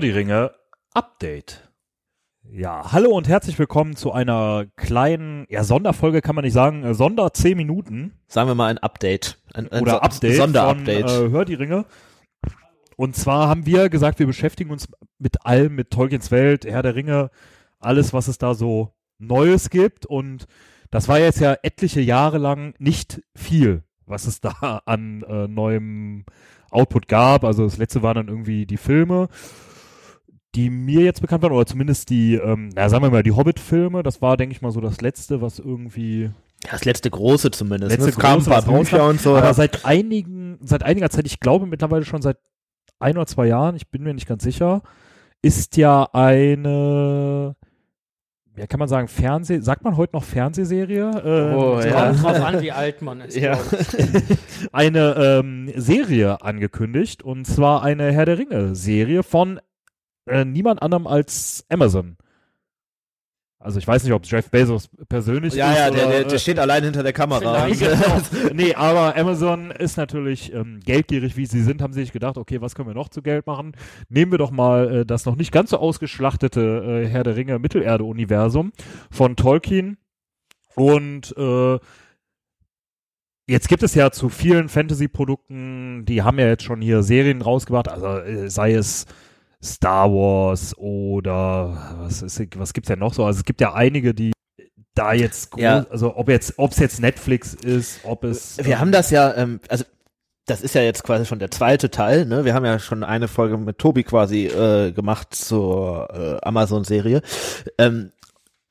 Hör die Ringe Update. Ja, hallo und herzlich willkommen zu einer kleinen, ja, Sonderfolge kann man nicht sagen, äh, Sonder 10 Minuten. Sagen wir mal ein Update. Ein, ein oder So- Update Sonderupdate. von äh, Hör die Ringe. Und zwar haben wir gesagt, wir beschäftigen uns mit allem, mit Tolkiens Welt, Herr der Ringe, alles, was es da so Neues gibt. Und das war jetzt ja etliche Jahre lang nicht viel, was es da an äh, neuem Output gab. Also das letzte waren dann irgendwie die Filme, die mir jetzt bekannt waren, oder zumindest die, ähm, na, sagen wir mal, die Hobbit-Filme. Das war, denke ich mal, so das letzte, was irgendwie Ja, das letzte große zumindest. letzte ne? es kamen ein paar. Bücher und so. Aber ja. seit einigen, seit einiger Zeit, ich glaube mittlerweile schon seit ein oder zwei Jahren, ich bin mir nicht ganz sicher, ist ja eine, ja kann man sagen, Fernseh, sagt man heute noch Fernsehserie? Äh, Oh, ja. Kommt drauf an, wie alt man ist. Ja. eine ähm, Serie angekündigt und zwar eine Herr der Ringe Serie von äh, niemand anderem als Amazon. Also ich weiß nicht, ob Jeff Bezos persönlich ja, ist ja, der, oder, der, äh, der steht allein hinter der Kamera. Vielleicht. Genau. nee, aber Amazon ist natürlich ähm, geldgierig, wie sie sind, haben sie sich gedacht, okay, was können wir noch zu Geld machen? Nehmen wir doch mal äh, das noch nicht ganz so ausgeschlachtete äh, Herr der Ringe Mittelerde-Universum von Tolkien und äh, Jetzt gibt es ja zu vielen Fantasy-Produkten, die haben ja jetzt schon hier Serien rausgebracht, also äh, sei es Star Wars oder was, ist, was gibt's denn noch so? Also es gibt ja einige, die da jetzt groß, Ja. also ob jetzt, ob es jetzt Netflix ist, ob es Wir ähm, haben das ja, ähm, also das ist ja jetzt quasi schon der zweite Teil, ne? Wir haben ja schon eine Folge mit Tobi quasi äh, gemacht zur äh, Amazon-Serie. Ähm,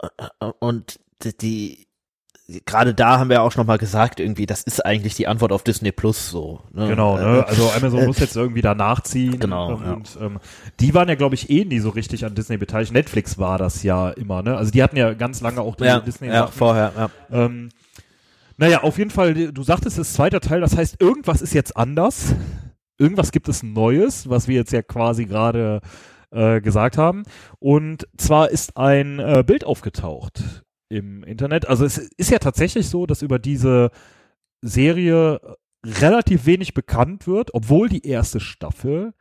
äh, und die, die gerade da haben wir auch schon mal gesagt, irgendwie, das ist eigentlich die Antwort auf Disney Plus so. Ne? Genau, Äh, ne? Also Amazon äh, muss jetzt irgendwie da nachziehen. Genau, ähm, ja. Und ähm, die waren ja, glaube ich, eh nie so richtig an Disney beteiligt. Netflix war das ja immer, ne? Also die hatten ja ganz lange auch die ja, Disney. ja, vorher, ja. Ähm, naja, auf jeden Fall, du sagtest, es ist zweiter Teil, das heißt, irgendwas ist jetzt anders. Irgendwas gibt es Neues, was wir jetzt ja quasi gerade äh, gesagt haben. Und zwar ist ein äh, Bild aufgetaucht im Internet. Also es ist ja tatsächlich so, dass über diese Serie relativ wenig bekannt wird, obwohl die erste Staffel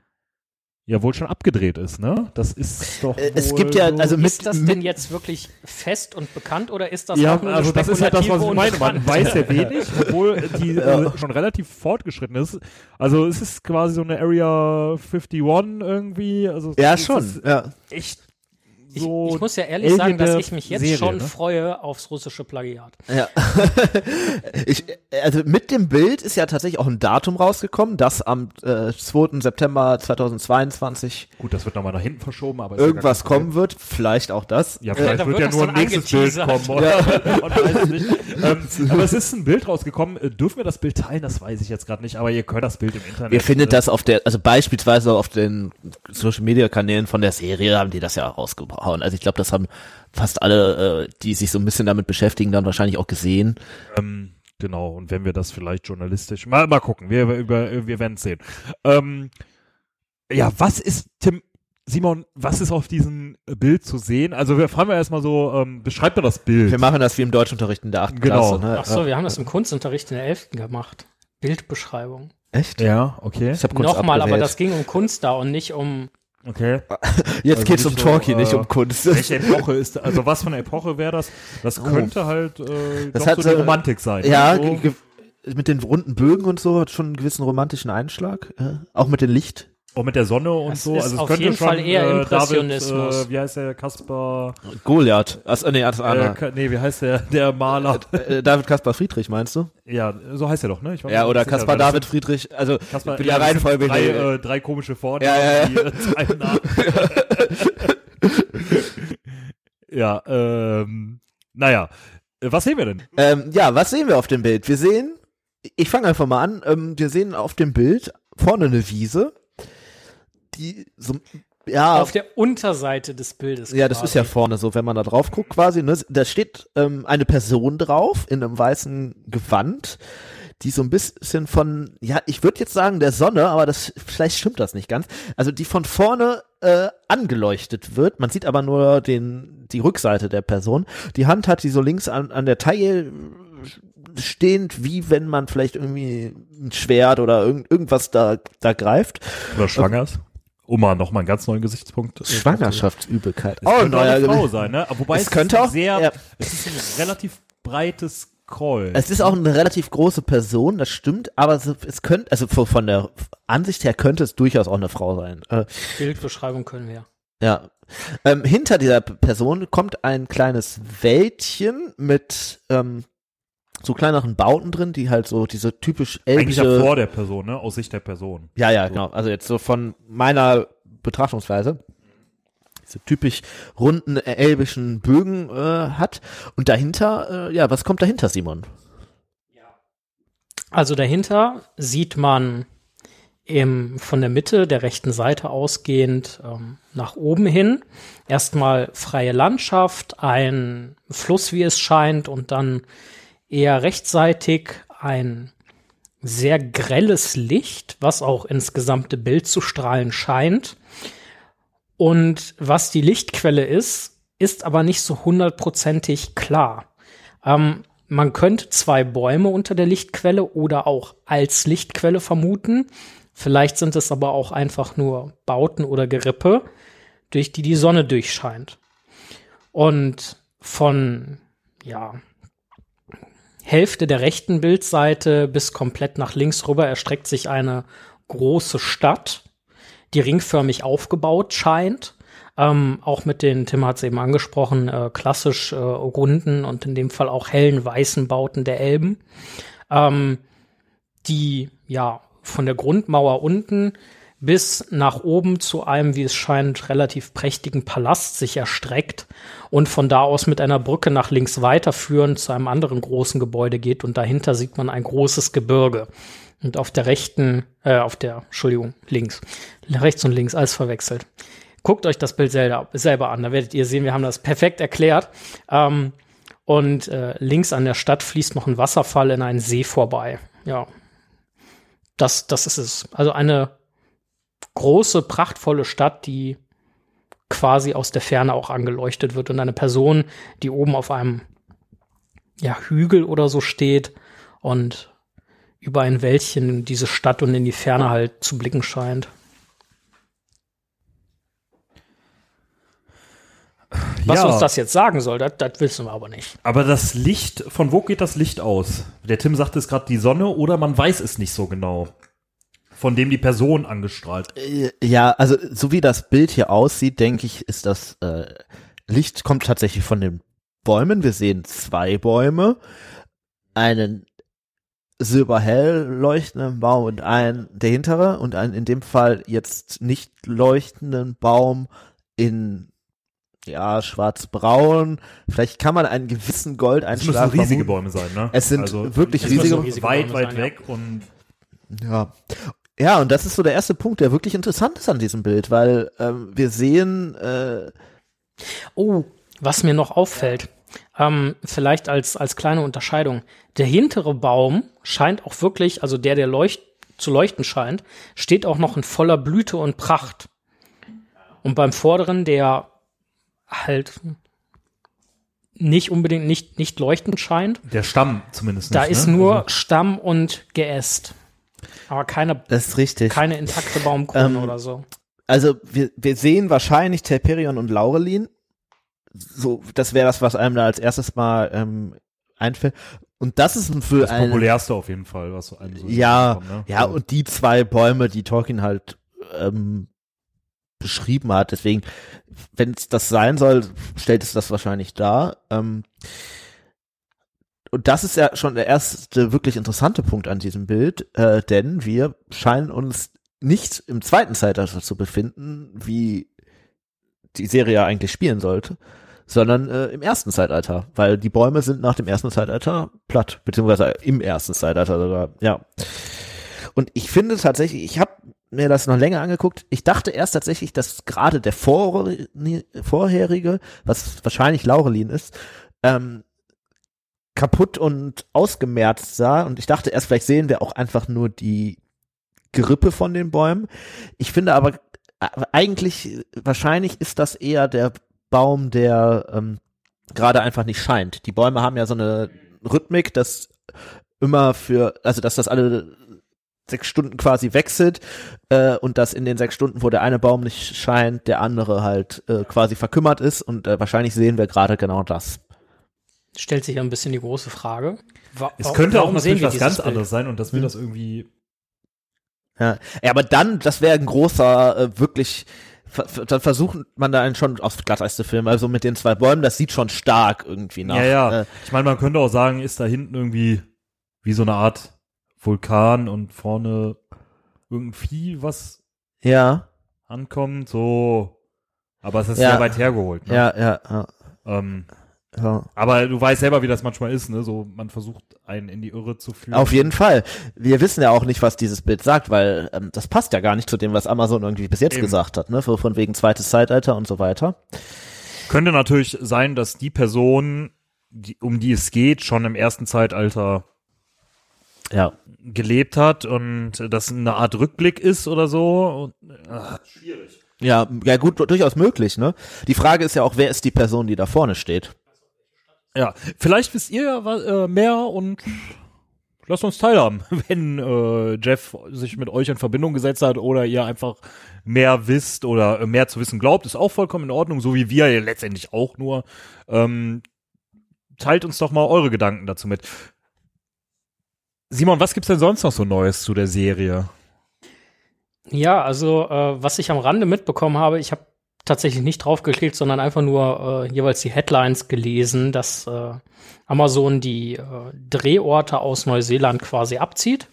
ja wohl schon abgedreht ist, ne? Das ist doch. Äh, es wohl gibt ja, so also mit, ist das denn jetzt wirklich fest und bekannt oder ist das ja, auch nur also das ist ja das, was ich meine. Man weiß ja wenig, obwohl die Ja. äh, schon relativ fortgeschritten ist. Also es ist quasi so eine Area 51 irgendwie. Also ja es schon, ist ja. echt Ich, so. ich muss ja ehrlich sagen, dass ich mich jetzt Serie, schon ne? freue aufs russische Plagiat. Ja. ich, also mit dem Bild ist ja tatsächlich auch ein Datum rausgekommen, das am äh, 2. September 2022 Gut, das wird nochmal nach hinten verschoben, aber ja irgendwas kommen wird. Vielleicht auch das. Ja, Äh, vielleicht da wird wird ja nur ein nächstes Bild kommen. Oder? Nicht. Ähm, aber es ist ein Bild rausgekommen. Äh, Dürfen wir das Bild teilen? Das weiß ich jetzt gerade nicht. Aber ihr könnt das Bild im Internet. Ihr findet äh, das auf der, also beispielsweise auf den Social Media Kanälen von der Serie haben die das ja rausgehauen. Also ich glaube, das haben fast alle, äh, die sich so ein bisschen damit beschäftigen, dann wahrscheinlich auch gesehen. Ähm, genau, und wenn wir das vielleicht journalistisch. Mal, mal gucken, wir, über, wir werden es sehen. Ähm, ja, was ist, Tim, Simon, was ist auf diesem Bild zu sehen? Also wir fragen wir erstmal so, ähm, beschreib mir das Bild. Wir machen das wie im Deutschunterricht in der 8. Genau. Klasse. Ne? Ach so, wir haben das im Kunstunterricht in der 11. gemacht. Bildbeschreibung. Echt? ja, okay. Ich hab Kunst Nochmal, aber abgewählt. das ging um Kunst da und nicht um. Okay. Jetzt also geht's um nicht so, Talkie, nicht äh, um Kunst. Welche Epoche ist, also was für eine Epoche wäre das? Das Oh. könnte halt äh, Das hat so die so- Romantik sein. Ja, ne? so, mit den runden Bögen und so hat schon einen gewissen romantischen Einschlag. Ja. Auch mit dem Licht. Auch mit der Sonne und Das so. ist Also es auf könnte jeden schon Fall eher äh, Impressionismus. David, äh, wie heißt der Kaspar? Goliath. Ach, nee, das Äh, nee, wie heißt der der Maler? Äh, David Kaspar Friedrich, meinst du? Ja, so heißt er doch, ne? Ja, oder Kaspar David Friedrich. Also, Kaspar, ich bin ja, Reihenfolge drei, hier. äh, drei komische Vornamen, Ja, ja, ja. die äh, Namen. ja, ähm, naja. Äh, Was sehen wir denn? Ähm, ja, was sehen wir auf dem Bild? Wir sehen, ich fange einfach mal an, ähm, wir sehen auf dem Bild vorne eine Wiese, die so, ja, Auf der Unterseite des Bildes. ja, das quasi. ist ja vorne so, wenn man da drauf guckt quasi, ne, da steht ähm, eine Person drauf in einem weißen Gewand, die so ein bisschen von, ja, ich würde jetzt sagen der Sonne, aber das vielleicht stimmt das nicht ganz. Also die von vorne äh, angeleuchtet wird. Man sieht aber nur den die Rückseite der Person. Die Hand hat die so links an, an der Taille stehend, wie wenn man vielleicht irgendwie ein Schwert oder irgend, irgendwas da da greift. Oder schwanger ist? Um mal nochmal einen ganz neuen Gesichtspunkt. äh, Schwangerschaftsübelkeit. Es auch neuer eine Frau sein, ne? Wobei Es es, könnte ist auch- sehr, ja. es ist ein relativ breites Kreuz. Es ist auch eine relativ große Person, das stimmt, aber es, es könnte, also von der Ansicht her könnte es durchaus auch eine Frau sein. Äh, Bildbeschreibung können wir. ja. Ähm, hinter dieser Person kommt ein kleines Wäldchen mit ähm, so kleineren Bauten drin, die halt so diese typisch Eigentlich ja elbische vor der Person, ne? Aus Sicht der Person. Ja, ja, So. genau. Also jetzt so von meiner Betrachtungsweise diese typisch runden äh, elbischen Bögen äh, hat und dahinter, äh, ja, was kommt dahinter, Simon? Also dahinter sieht man im, von der Mitte der rechten Seite ausgehend ähm, nach oben hin erstmal freie Landschaft, ein Fluss, wie es scheint, und dann eher rechtsseitig ein sehr grelles Licht, was auch ins gesamte Bild zu strahlen scheint. Und was die Lichtquelle ist, ist aber nicht so hundertprozentig klar. Ähm, man könnte zwei Bäume unter der Lichtquelle oder auch als Lichtquelle vermuten. Vielleicht sind es aber auch einfach nur Bauten oder Gerippe, durch die die Sonne durchscheint. Und von, ja, Hälfte der rechten Bildseite bis komplett nach links rüber erstreckt sich eine große Stadt, die ringförmig aufgebaut scheint. Ähm, auch mit den, Tim hat es eben angesprochen, äh, klassisch äh, runden und in dem Fall auch hellen weißen Bauten der Elben, ähm, die ja von der Grundmauer unten bis nach oben zu einem, wie es scheint, relativ prächtigen Palast sich erstreckt und von da aus mit einer Brücke nach links weiterführend zu einem anderen großen Gebäude geht und dahinter sieht man ein großes Gebirge. Und auf der rechten, äh, auf der, Entschuldigung, links, rechts und links, alles verwechselt. Guckt euch das Bild selber, selber an, da werdet ihr sehen, wir haben das perfekt erklärt. Ähm, und äh, links an der Stadt fließt noch ein Wasserfall in einen See vorbei. Ja, das, das ist es. Also eine große, prachtvolle Stadt, die quasi aus der Ferne auch angeleuchtet wird und eine Person, die oben auf einem ja, Hügel oder so steht und über ein Wäldchen diese Stadt und in die Ferne halt zu blicken scheint. Was Ja. uns das jetzt sagen soll, das, das wissen wir aber nicht. Aber das Licht, von wo geht das Licht aus? Der Tim sagte es gerade die Sonne oder man weiß es nicht so genau. Von dem die Person angestrahlt. Äh, Ja, also so wie das Bild hier aussieht, denke ich, ist das äh, Licht kommt tatsächlich von den Bäumen. Wir sehen zwei Bäume, einen silberhell leuchtenden Baum und einen der hintere und einen in dem Fall jetzt nicht leuchtenden Baum in ja schwarz-braun. Vielleicht kann man einen gewissen Es Goldeinschlag müssen riesige. Bäume sein, ne? Es sind wirklich es riesige- riesige weit, Bäume weit sein, ja. weg und Ja. Ja, und das ist so der erste Punkt, der wirklich interessant ist an diesem Bild, weil ähm, wir sehen, äh, Oh, was mir noch auffällt, ähm, vielleicht als, als kleine Unterscheidung. Der hintere Baum scheint auch wirklich, also der, der leucht, zu leuchten scheint, steht auch noch in voller Blüte und Pracht. Und beim vorderen, der halt nicht unbedingt nicht, nicht leuchtend scheint, der Stamm zumindest da nicht, ist ne? nur Also, Stamm und Geäst. Aber keine, das ist richtig. keine intakte Baumkrone Ähm, oder so. Also wir, wir sehen wahrscheinlich Telperion und Laurelin. So, das wäre das, was einem da als erstes mal ähm, einfällt. Und das ist für das ein populärste auf jeden Fall, was so einem so ja, kommt, ne? ja und die zwei Bäume, die Tolkien halt ähm, beschrieben hat. Deswegen, wenn es das sein soll, stellt es das wahrscheinlich dar. Ähm, und das ist ja schon der erste wirklich interessante Punkt an diesem Bild, äh, denn wir scheinen uns nicht im zweiten Zeitalter zu befinden, wie die Serie ja eigentlich spielen sollte, sondern äh, im ersten Zeitalter, weil die Bäume sind nach dem ersten Zeitalter platt, beziehungsweise im ersten Zeitalter sogar, ja. Und ich finde tatsächlich, ich habe mir das noch länger angeguckt. Ich dachte erst tatsächlich, dass gerade der vor, vorherige, was wahrscheinlich Laurelin ist, ähm, kaputt und ausgemerzt sah. Und ich dachte erst, vielleicht sehen wir auch einfach nur die Gerippe von den Bäumen. Ich finde aber äh, eigentlich, wahrscheinlich ist das eher der Baum, der ähm, gerade einfach nicht scheint. Die Bäume haben ja so eine Rhythmik, dass immer für, also dass das alle sechs Stunden quasi wechselt äh, und dass in den sechs Stunden, wo der eine Baum nicht scheint, der andere halt äh, quasi verkümmert ist und äh, wahrscheinlich sehen wir gerade genau das. Stellt sich ja ein bisschen die große Frage. Wa es könnte auch natürlich was ganz Bild? anderes sein und dass wir hm. das irgendwie ja. ja, aber dann, das wäre ein großer, äh, wirklich dann versucht man da einen schon aufs Glatteis zu filmen. Also mit den zwei Bäumen, das sieht schon stark irgendwie nach. Ja, ja. Äh, ich meine, man könnte auch sagen, ist da hinten irgendwie wie so eine Art Vulkan und vorne irgendein Vieh, was ja ankommt, so. Aber es ist ja. sehr weit hergeholt. Ne? Ja, ja, ja. Ähm, ja. Aber du weißt selber, wie das manchmal ist, ne? So, man versucht einen in die Irre zu führen. Auf jeden Fall. Wir wissen ja auch nicht, was dieses Bild sagt, weil ähm, das passt ja gar nicht zu dem, was Amazon irgendwie bis jetzt Eben. gesagt hat, ne? Von wegen zweites Zeitalter und so weiter. Könnte natürlich sein, dass die Person, die, um die es geht, schon im ersten Zeitalter ja. gelebt hat und das eine Art Rückblick ist oder so. Und, ach, schwierig. Ja, ja gut, durchaus möglich, ne? Die Frage ist ja auch, wer ist die Person, die da vorne steht? Ja, vielleicht wisst ihr ja äh, mehr und lasst uns teilhaben, wenn äh, Jeff sich mit euch in Verbindung gesetzt hat oder ihr einfach mehr wisst oder mehr zu wissen glaubt, ist auch vollkommen in Ordnung, so wie wir ja letztendlich auch nur. Ähm, teilt uns doch mal eure Gedanken dazu mit. Simon, was gibt's denn sonst noch so Neues zu der Serie? Ja, also äh, was ich am Rande mitbekommen habe, ich habe tatsächlich nicht draufgeklickt, sondern einfach nur äh, jeweils die Headlines gelesen, dass äh, Amazon die äh, Drehorte aus Neuseeland quasi abzieht.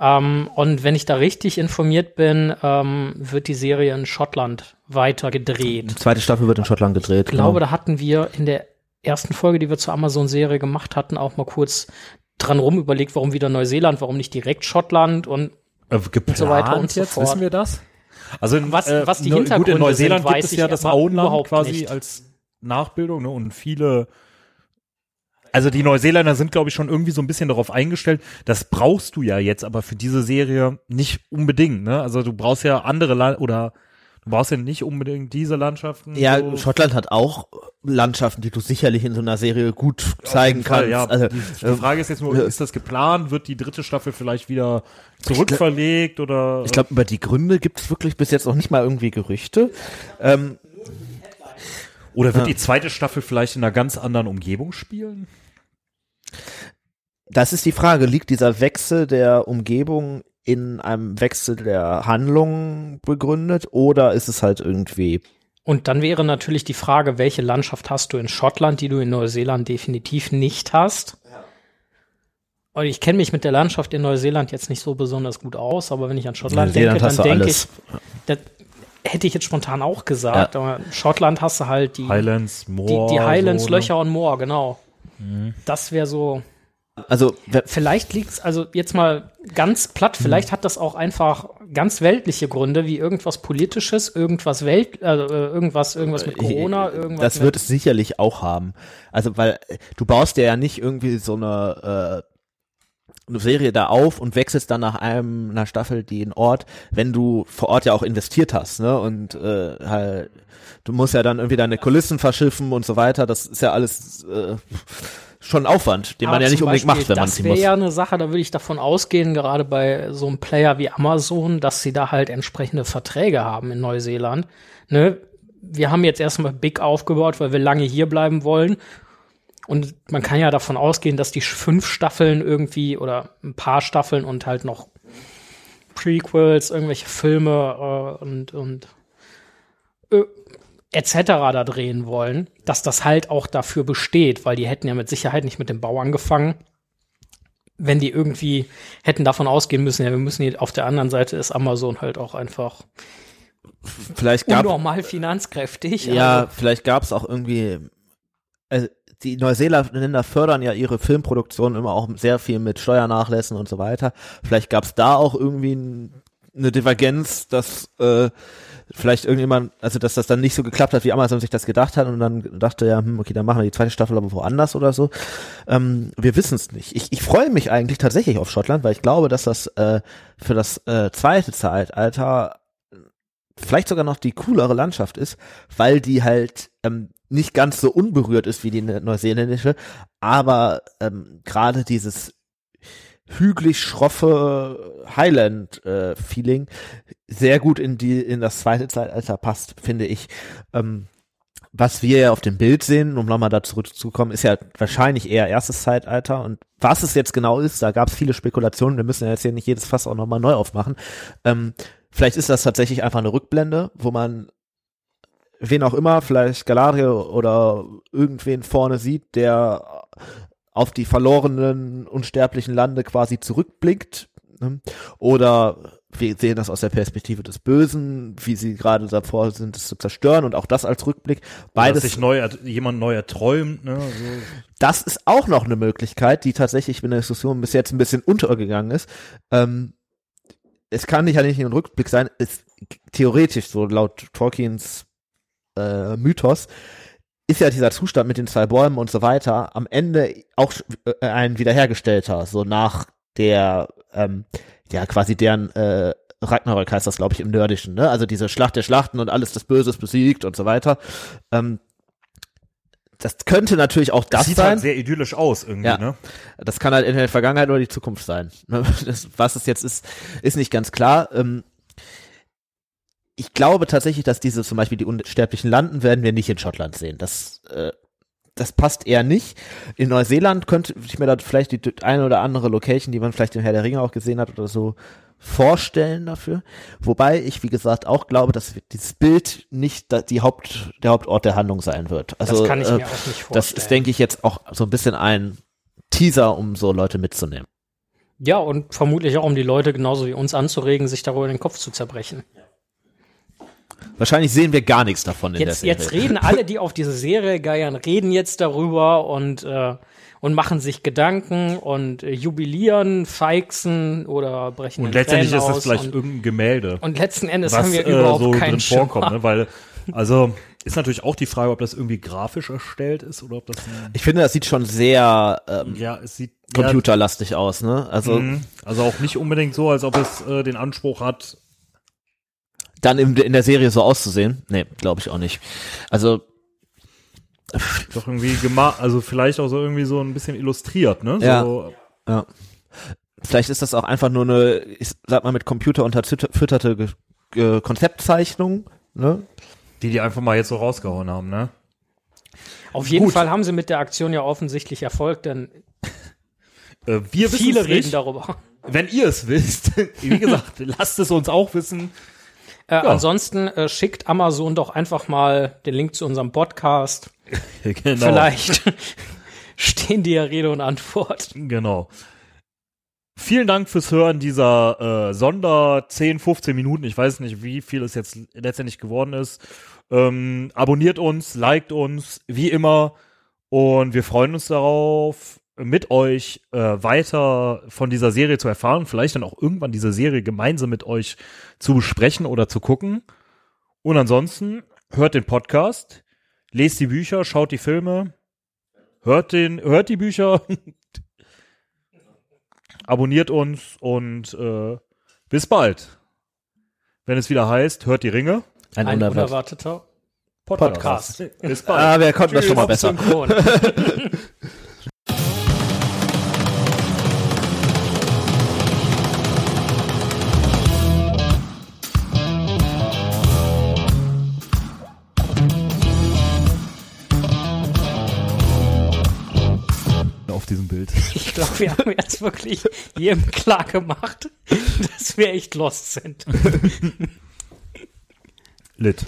Ähm, und wenn ich da richtig informiert bin, ähm, wird die Serie in Schottland weiter gedreht. Die zweite Staffel wird in Schottland gedreht. Ich glaube, genau. da hatten wir in der ersten Folge, die wir zur Amazon-Serie gemacht hatten, auch mal kurz dran rum überlegt, warum wieder Neuseeland, warum nicht direkt Schottland und, äh, und so weiter und so fort. Wissen wir das? Also in, was, äh, was die Hintergründe gut, in Neuseeland sind, gibt es ja das Auenland quasi nicht. als Nachbildung ne, und viele also die Neuseeländer sind, glaube ich, schon irgendwie so ein bisschen darauf eingestellt. Das brauchst du ja jetzt aber für diese Serie nicht unbedingt. Ne? Also du brauchst ja andere Land oder Du brauchst ja nicht unbedingt diese Landschaften. Ja, so. Schottland hat auch Landschaften, die du sicherlich in so einer Serie gut zeigen kannst. ja. Also, die, die Frage ist jetzt nur, ist das geplant? Wird die dritte Staffel vielleicht wieder zurückverlegt oder? Ich glaube, über die Gründe gibt es wirklich bis jetzt noch nicht mal irgendwie Gerüchte. Ähm, oder wird ja. die zweite Staffel vielleicht in einer ganz anderen Umgebung spielen? Das ist die Frage. Liegt dieser Wechsel der Umgebung in einem Wechsel der Handlung begründet oder ist es halt irgendwie und dann wäre natürlich die Frage, welche Landschaft hast du in Schottland, die du in Neuseeland definitiv nicht hast? Ja. Und ich kenne mich mit der Landschaft in Neuseeland jetzt nicht so besonders gut aus, aber wenn ich an Schottland denke, dann denke ich, das hätte ich jetzt spontan auch gesagt, ja. aber Schottland hast du halt die Highlands, Moor, die, die Highlands, so, ne? Löcher und Moor, genau. Mhm. Das wäre so also vielleicht liegt's also jetzt mal ganz platt, vielleicht hat das auch einfach ganz weltliche Gründe, wie irgendwas politisches, irgendwas Welt, äh, irgendwas, irgendwas mit Corona, irgendwas. Das wird es sicherlich auch haben. Also weil du baust ja nicht irgendwie so eine äh, eine Serie da auf und wechselst dann nach einem einer Staffel den Ort, wenn du vor Ort ja auch investiert hast, ne? Und äh, halt, du musst ja dann irgendwie deine Kulissen verschiffen und so weiter. Das ist ja alles äh, schon Aufwand, den Aber man ja nicht unbedingt Beispiel, macht, wenn man ziehen muss. Das wäre ja eine Sache, da würde ich davon ausgehen, gerade bei so einem Player wie Amazon, dass sie da halt entsprechende Verträge haben in Neuseeland. Ne? Wir haben jetzt erstmal Big aufgebaut, weil wir lange hier bleiben wollen. Und man kann ja davon ausgehen, dass die fünf Staffeln irgendwie oder ein paar Staffeln und halt noch Prequels, irgendwelche Filme äh, und, und äh, etc. da drehen wollen, dass das halt auch dafür besteht, weil die hätten ja mit Sicherheit nicht mit dem Bau angefangen, wenn die irgendwie hätten davon ausgehen müssen, ja, wir müssen hier auf der anderen Seite ist Amazon halt auch einfach vielleicht gab, unnormal finanzkräftig. Ja, also. vielleicht gab es auch irgendwie, äh, die Neuseeländer fördern ja ihre Filmproduktion immer auch sehr viel mit Steuernachlässen und so weiter. Vielleicht gab es da auch irgendwie ein, eine Divergenz, dass äh, vielleicht irgendjemand, also dass das dann nicht so geklappt hat, wie Amazon sich das gedacht hat und dann dachte ja, hm, okay, dann machen wir die zweite Staffel aber woanders oder so. Ähm, wir wissen es nicht. Ich, ich freue mich eigentlich tatsächlich auf Schottland, weil ich glaube, dass das äh, für das äh, zweite Zeitalter vielleicht sogar noch die coolere Landschaft ist, weil die halt ähm, nicht ganz so unberührt ist wie die neuseeländische, aber ähm, gerade dieses hügelig schroffe Highland-Feeling sehr gut in die in das zweite Zeitalter passt, finde ich. Ähm, was wir ja auf dem Bild sehen, um nochmal da zurückzukommen, ist ja wahrscheinlich eher erstes Zeitalter. Und was es jetzt genau ist, da gab es viele Spekulationen. Wir müssen ja jetzt hier nicht jedes Fass auch nochmal neu aufmachen. Ähm, vielleicht ist das tatsächlich einfach eine Rückblende, wo man wen auch immer, vielleicht Galadriel oder irgendwen vorne sieht, der auf die verlorenen unsterblichen Lande quasi zurückblickt. Ne? Oder wir sehen das aus der Perspektive des Bösen, wie sie gerade davor sind, es zu zerstören und auch das als Rückblick. Beides. Dass sich neu, jemand neu erträumt, ne? So. Das ist auch noch eine Möglichkeit, die tatsächlich in der Diskussion bis jetzt ein bisschen untergegangen ist. Ähm, es kann nicht ja nicht ein Rückblick sein, ist theoretisch so laut Tolkiens äh, Mythos ist ja dieser Zustand mit den zwei Bäumen und so weiter am Ende auch äh, ein wiederhergestellter, so nach der ähm, ja quasi deren äh, Ragnarök heißt das, glaube ich, im Nördischen, ne? Also diese Schlacht der Schlachten und alles das Böses besiegt und so weiter. Ähm, das könnte natürlich auch das, das sieht sein. Halt sehr idyllisch aus irgendwie, ja. ne? Das kann halt in der Vergangenheit oder die Zukunft sein. Das, was es jetzt ist, ist nicht ganz klar. Ähm, ich glaube tatsächlich, dass diese zum Beispiel die unsterblichen Landen werden wir nicht in Schottland sehen. Das äh, das passt eher nicht. In Neuseeland könnte ich mir da vielleicht die eine oder andere Location, die man vielleicht im Herr der Ringe auch gesehen hat oder so, vorstellen dafür. Wobei ich, wie gesagt, auch glaube, dass dieses Bild nicht die Haupt, der Hauptort der Handlung sein wird. Also, das kann ich äh, mir auch nicht vorstellen. Das ist, denke ich, jetzt auch so ein bisschen ein Teaser, um so Leute mitzunehmen. Ja, und vermutlich auch, um die Leute genauso wie uns anzuregen, sich darüber den Kopf zu zerbrechen. Ja. Wahrscheinlich sehen wir gar nichts davon in jetzt, der Serie. Jetzt reden alle, die auf diese Serie geiern, reden jetzt darüber und, äh, und machen sich Gedanken und äh, jubilieren, feixen oder brechen Und letztendlich ist das vielleicht und, irgendein Gemälde. Und letzten Endes was, haben wir überhaupt äh, so keinen drin vorkommt, ne? weil also ist natürlich auch die Frage, ob das irgendwie grafisch erstellt ist oder ob das. Ich finde, das sieht schon sehr ähm, ja, es sieht computerlastig ja, aus, ne? Also mhm. also auch nicht unbedingt so, als ob es äh, den Anspruch hat, dann in, in der Serie so auszusehen. Nee, glaube ich auch nicht. Also doch irgendwie gemacht, also vielleicht auch so irgendwie so ein bisschen illustriert, ne? Ja. So. ja. Vielleicht ist das auch einfach nur eine, ich sag mal, mit Computer unterfütterte Konzeptzeichnung, ne? Die die einfach mal jetzt so rausgehauen haben, ne? Auf jeden Gut. Fall haben sie mit der Aktion ja offensichtlich Erfolg, denn äh, wir viele reden darüber. Wenn ihr es wisst, wie gesagt, lasst es uns auch wissen. Äh, ja. Ansonsten äh, schickt Amazon doch einfach mal den Link zu unserem Podcast. genau. Vielleicht stehen die ja Rede und Antwort. Genau. Vielen Dank fürs Hören dieser äh, Sonder 10, 15 Minuten. Ich weiß nicht, wie viel es jetzt letztendlich geworden ist. Ähm, abonniert uns, liked uns, wie immer. Und wir freuen uns darauf, mit euch äh, weiter von dieser Serie zu erfahren, vielleicht dann auch irgendwann diese Serie gemeinsam mit euch zu besprechen oder zu gucken. Und ansonsten hört den Podcast, lest die Bücher, schaut die Filme, hört den, hört die Bücher, abonniert uns und äh, bis bald. Wenn es wieder heißt, hört die Ringe. Ein, Ein unerwarteter Podcast. Podcast. Bis bald. Ah, wir konnten das schon mal besser. wir haben jetzt wirklich jedem klar gemacht, dass wir echt lost sind. Lit.